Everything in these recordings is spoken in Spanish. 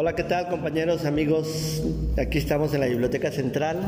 Hola, ¿qué tal compañeros, amigos? Aquí estamos en la Biblioteca Central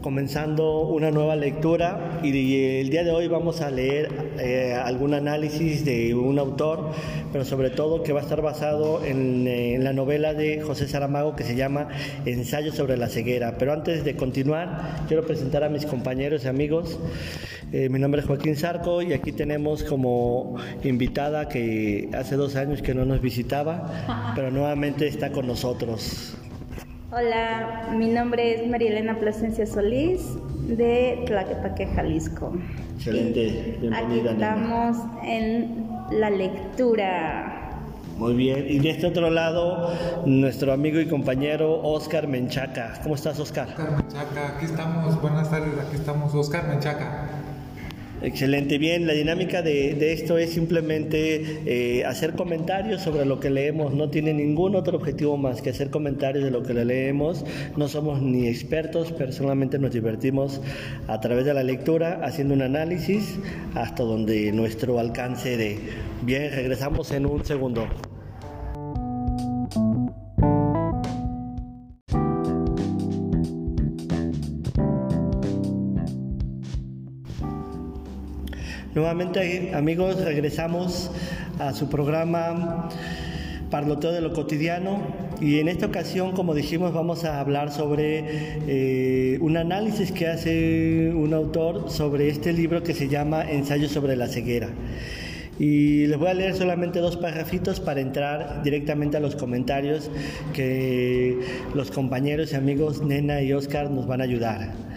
comenzando una nueva lectura y el día de hoy vamos a leer eh, algún análisis de un autor, pero sobre todo que va a estar basado en, eh, en, la novela de José Saramago que se llama Ensayo sobre la ceguera. Pero antes de continuar, quiero presentar a mis compañeros y amigos. Eh, mi nombre es Joaquín Zarco y aquí tenemos como invitada que hace dos años que no nos visitaba, pero nuevamente está con nosotros. Hola, mi nombre es María Elena Plasencia Solís de Tlaquepaque, Jalisco. Excelente, bienvenida. Aquí estamos en la lectura. Muy bien, y de este otro lado, nuestro amigo y compañero Oscar Menchaca. ¿Cómo estás, Oscar? Oscar Menchaca, aquí estamos, buenas tardes, aquí estamos, Oscar Menchaca. Excelente, bien. La dinámica de, esto es simplemente eh, hacer comentarios sobre lo que leemos. No tiene ningún otro objetivo más que hacer comentarios de lo que leemos. No somos ni expertos, personalmente nos divertimos a través de la lectura, haciendo un análisis hasta donde nuestro alcance de. Bien, regresamos en un segundo. Nuevamente, amigos, regresamos a su programa Parloteo de lo cotidiano y en esta ocasión, como dijimos, vamos a hablar sobre eh, un análisis que hace un autor sobre este libro que se llama Ensayo sobre la ceguera. Y les voy a leer solamente dos párrafitos para entrar directamente a los comentarios que los compañeros y amigos Nena y Oscar nos van a ayudar.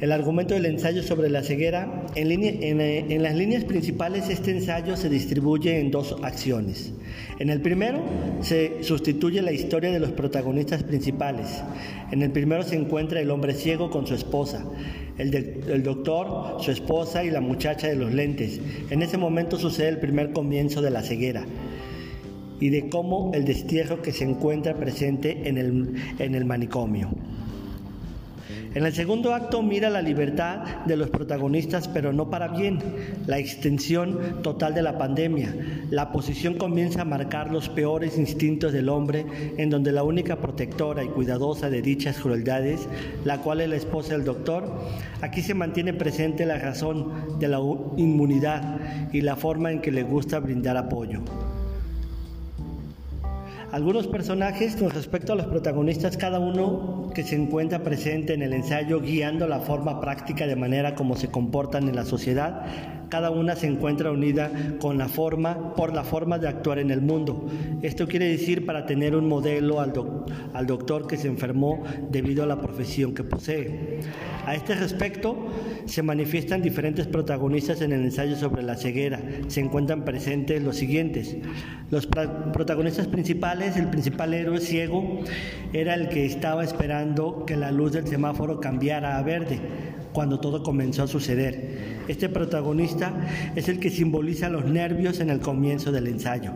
El argumento del ensayo sobre la ceguera, eh, en, las líneas principales este ensayo se distribuye en dos acciones. En el primero se sustituye la historia de los protagonistas principales. En el primero se encuentra el hombre ciego con su esposa, el, doctor, su esposa y la muchacha de los lentes. En ese momento sucede el primer comienzo de la ceguera y de cómo el destierro que se encuentra presente en el manicomio. En el segundo acto mira la libertad de los protagonistas, pero no para bien, la extensión total de la pandemia. La posición comienza a marcar los peores instintos del hombre, en donde la única protectora y cuidadosa de dichas crueldades, la cual es la esposa del doctor, aquí se mantiene presente la razón de la inmunidad y la forma en que le gusta brindar apoyo. Algunos personajes con respecto a los protagonistas, cada uno que se encuentra presente en el ensayo guiando la forma práctica de manera como se comportan en la sociedad, cada una se encuentra unida con la forma, por la forma de actuar en el mundo. Esto quiere decir para tener un modelo al, al doctor que se enfermó debido a la profesión que posee. A este respecto, se manifiestan diferentes protagonistas en el ensayo sobre la ceguera. Se encuentran presentes los siguientes. Los protagonistas principales, el principal héroe ciego, era el que estaba esperando que la luz del semáforo cambiara a verde cuando todo comenzó a suceder. Este protagonista es el que simboliza los nervios en el comienzo del ensayo.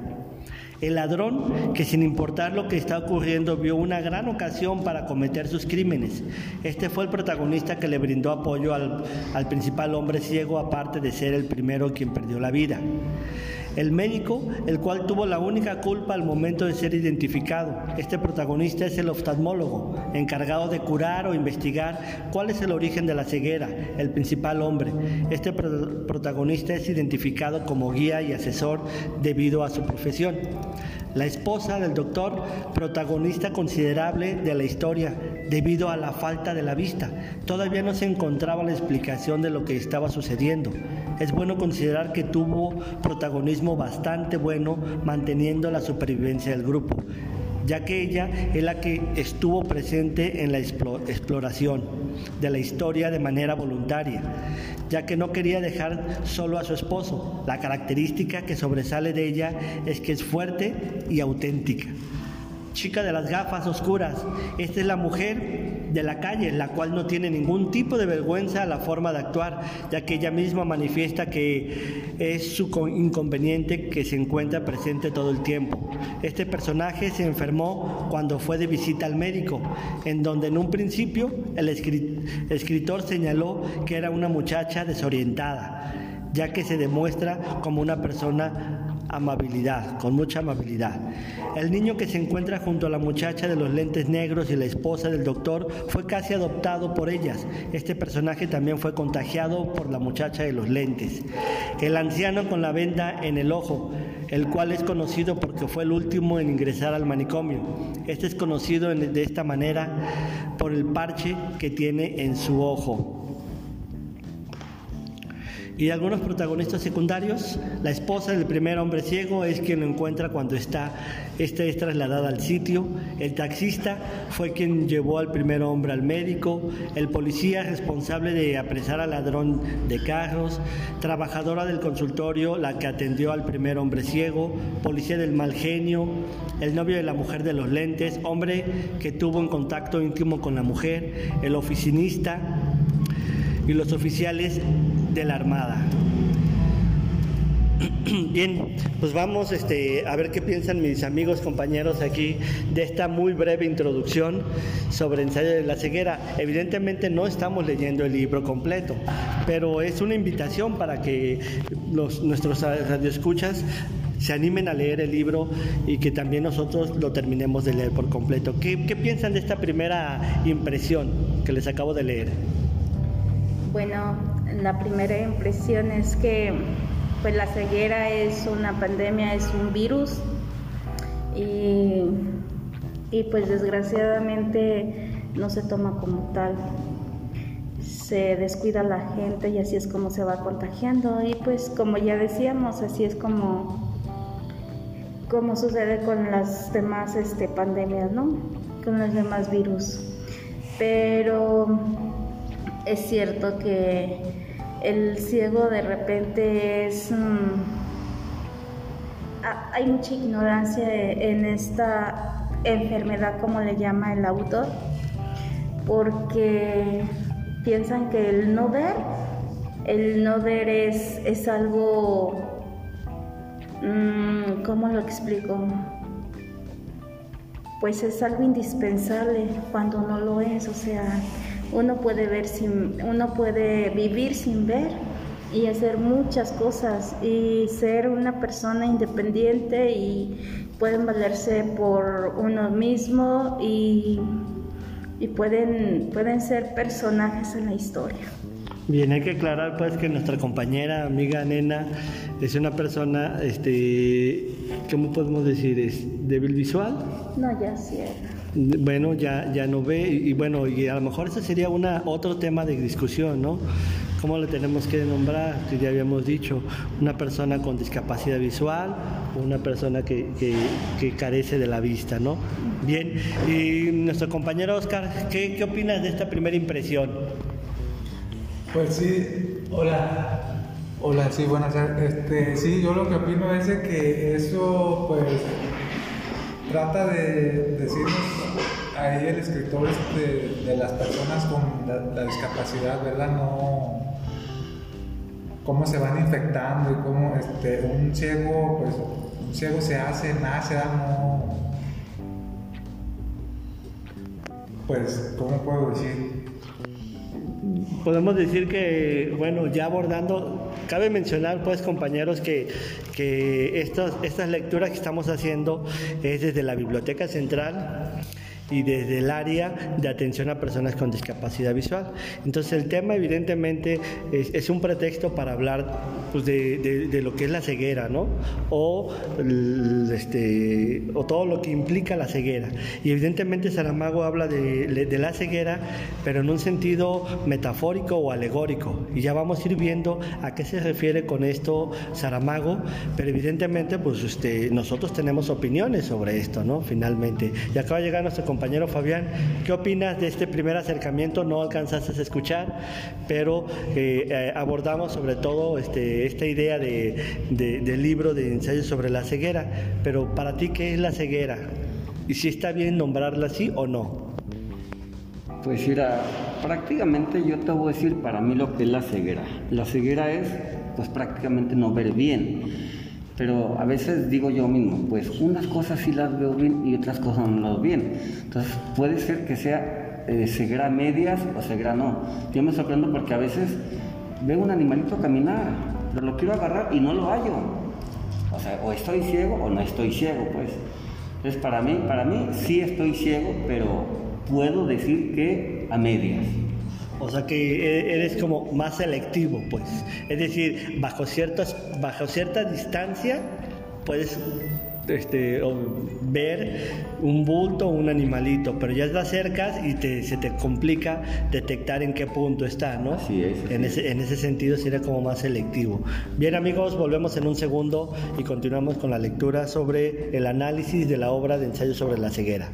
El ladrón, que sin importar lo que está ocurriendo, vio una gran ocasión para cometer sus crímenes. Este fue el protagonista que le brindó apoyo al, al principal hombre ciego, aparte de ser el primero quien perdió la vida. El médico, el cual tuvo la única culpa al momento de ser identificado. Este protagonista es el oftalmólogo, encargado de curar o investigar cuál es el origen de la ceguera, el principal hombre. Este protagonista es identificado como guía y asesor debido a su profesión. La esposa del doctor, protagonista considerable de la historia debido a la falta de la vista. Todavía no se encontraba la explicación de lo que estaba sucediendo. Es bueno considerar que tuvo protagonismo bastante bueno manteniendo la supervivencia del grupo ya que ella es la que estuvo presente en la exploración de la historia de manera voluntaria, ya que no quería dejar solo a su esposo. La característica que sobresale de ella es que es fuerte y auténtica chica de las gafas oscuras. Esta es la mujer de la calle, la cual no tiene ningún tipo de vergüenza a la forma de actuar, ya que ella misma manifiesta que es su inconveniente que se encuentra presente todo el tiempo. Este personaje se enfermó cuando fue de visita al médico, en donde en un principio el escritor señaló que era una muchacha desorientada, ya que se demuestra como una persona amabilidad, con mucha amabilidad. El niño que se encuentra junto a la muchacha de los lentes negros y la esposa del doctor fue casi adoptado por ellas. Este personaje también fue contagiado por la muchacha de los lentes. El anciano con la venda en el ojo, el cual es conocido porque fue el último en ingresar al manicomio. Este es conocido de esta manera por el parche que tiene en su ojo. Y algunos protagonistas secundarios, la esposa del primer hombre ciego es quien lo encuentra cuando está, este es trasladada al sitio, el taxista fue quien llevó al primer hombre al médico, el policía responsable de apresar al ladrón de carros, trabajadora del consultorio, la que atendió al primer hombre ciego, policía del mal genio, el novio de la mujer de los lentes, hombre que tuvo un contacto íntimo con la mujer, el oficinista, y los oficiales de la Armada. Bien, pues vamos este, a ver qué piensan mis amigos, compañeros aquí de esta muy breve introducción sobre ensayo de la ceguera. Evidentemente no estamos leyendo el libro completo, pero es una invitación para que los, nuestros radioescuchas se animen a leer el libro y que también nosotros lo terminemos de leer por completo. ¿Qué, qué piensan de esta primera impresión que les acabo de leer? Bueno, la primera impresión es que pues la ceguera es una pandemia, es un virus y, y pues desgraciadamente no se toma como tal. Se descuida la gente y así es como se va contagiando y pues como ya decíamos, así es como como sucede con las demás este, pandemias, ¿no? Con los demás virus. Pero es cierto que el ciego de repente es... Mm, hay mucha ignorancia en esta enfermedad, como le llama el autor, porque piensan que el no ver, el no ver es, es algo, mm, ¿cómo lo explico? Pues es algo indispensable cuando no lo es, o sea, uno puede ver sin, uno puede vivir sin ver y hacer muchas cosas y ser una persona independiente y pueden valerse por uno mismo y, y pueden, pueden ser personajes en la historia. Bien, hay que aclarar pues que nuestra compañera, amiga Nena, es una persona, este, ¿cómo podemos decir? ¿Es débil visual? No, ya sí bueno, ya, ya no ve y, bueno, y a lo mejor ese sería una, otro tema de discusión, ¿no? ¿Cómo le tenemos que nombrar? Ya habíamos dicho, una persona con discapacidad visual o una persona que, que, carece de la vista, ¿no? Bien, y nuestro compañero Oscar, ¿qué, ¿qué opinas de esta primera impresión? Pues sí, hola. Hola, sí, buenas tardes. Este, sí, yo lo que opino es que eso, pues, trata de decirnos ahí el escritor este, de, las personas con la, discapacidad, ¿verdad? No cómo se van infectando y cómo este, un ciego, pues un ciego se hace, nace, no pues, ¿cómo puedo decir? Podemos decir que, bueno, ya abordando Cabe mencionar, pues, compañeros, que, que estas, estas lecturas que estamos haciendo es desde la Biblioteca Central y desde el área de atención a personas con discapacidad visual. Entonces el tema evidentemente es, un pretexto para hablar pues, de, lo que es la ceguera, ¿no? O, este, o todo lo que implica la ceguera. Y evidentemente Saramago habla de, la ceguera, pero en un sentido metafórico o alegórico. Y ya vamos a ir viendo a qué se refiere con esto Saramago, pero evidentemente pues este, nosotros tenemos opiniones sobre esto, ¿no? Finalmente. Y acaba de llegar nuestro compañero Fabián, ¿qué opinas de este primer acercamiento? No alcanzaste a escuchar, pero eh, eh, abordamos sobre todo este, esta idea de, del libro de ensayos sobre la ceguera. Pero para ti, ¿qué es la ceguera? ¿Y si está bien nombrarla así o no? Pues mira, prácticamente yo te voy a decir para mí lo que es la ceguera. La ceguera es pues prácticamente no ver bien pero a veces digo yo mismo, pues unas cosas sí las veo bien y otras cosas no las veo bien. Entonces puede ser que sea eh, ceguera medias o ceguera no. Yo me sorprendo porque a veces veo un animalito caminar, pero lo quiero agarrar y no lo hallo. O sea, o estoy ciego o no estoy ciego, pues. Entonces, para mí, para mí sí estoy ciego, pero puedo decir que a medias. O sea que e-, eres como más selectivo, pues. Es decir, bajo, ciertas, bajo cierta distancia puedes este, ver un bulto o un animalito, pero ya te acercas y te, se te complica detectar en qué punto está, ¿no? Así es. en, ese, en ese sentido sería como más selectivo. Bien amigos, volvemos en un segundo y continuamos con la lectura sobre el análisis de la obra de ensayo sobre la ceguera.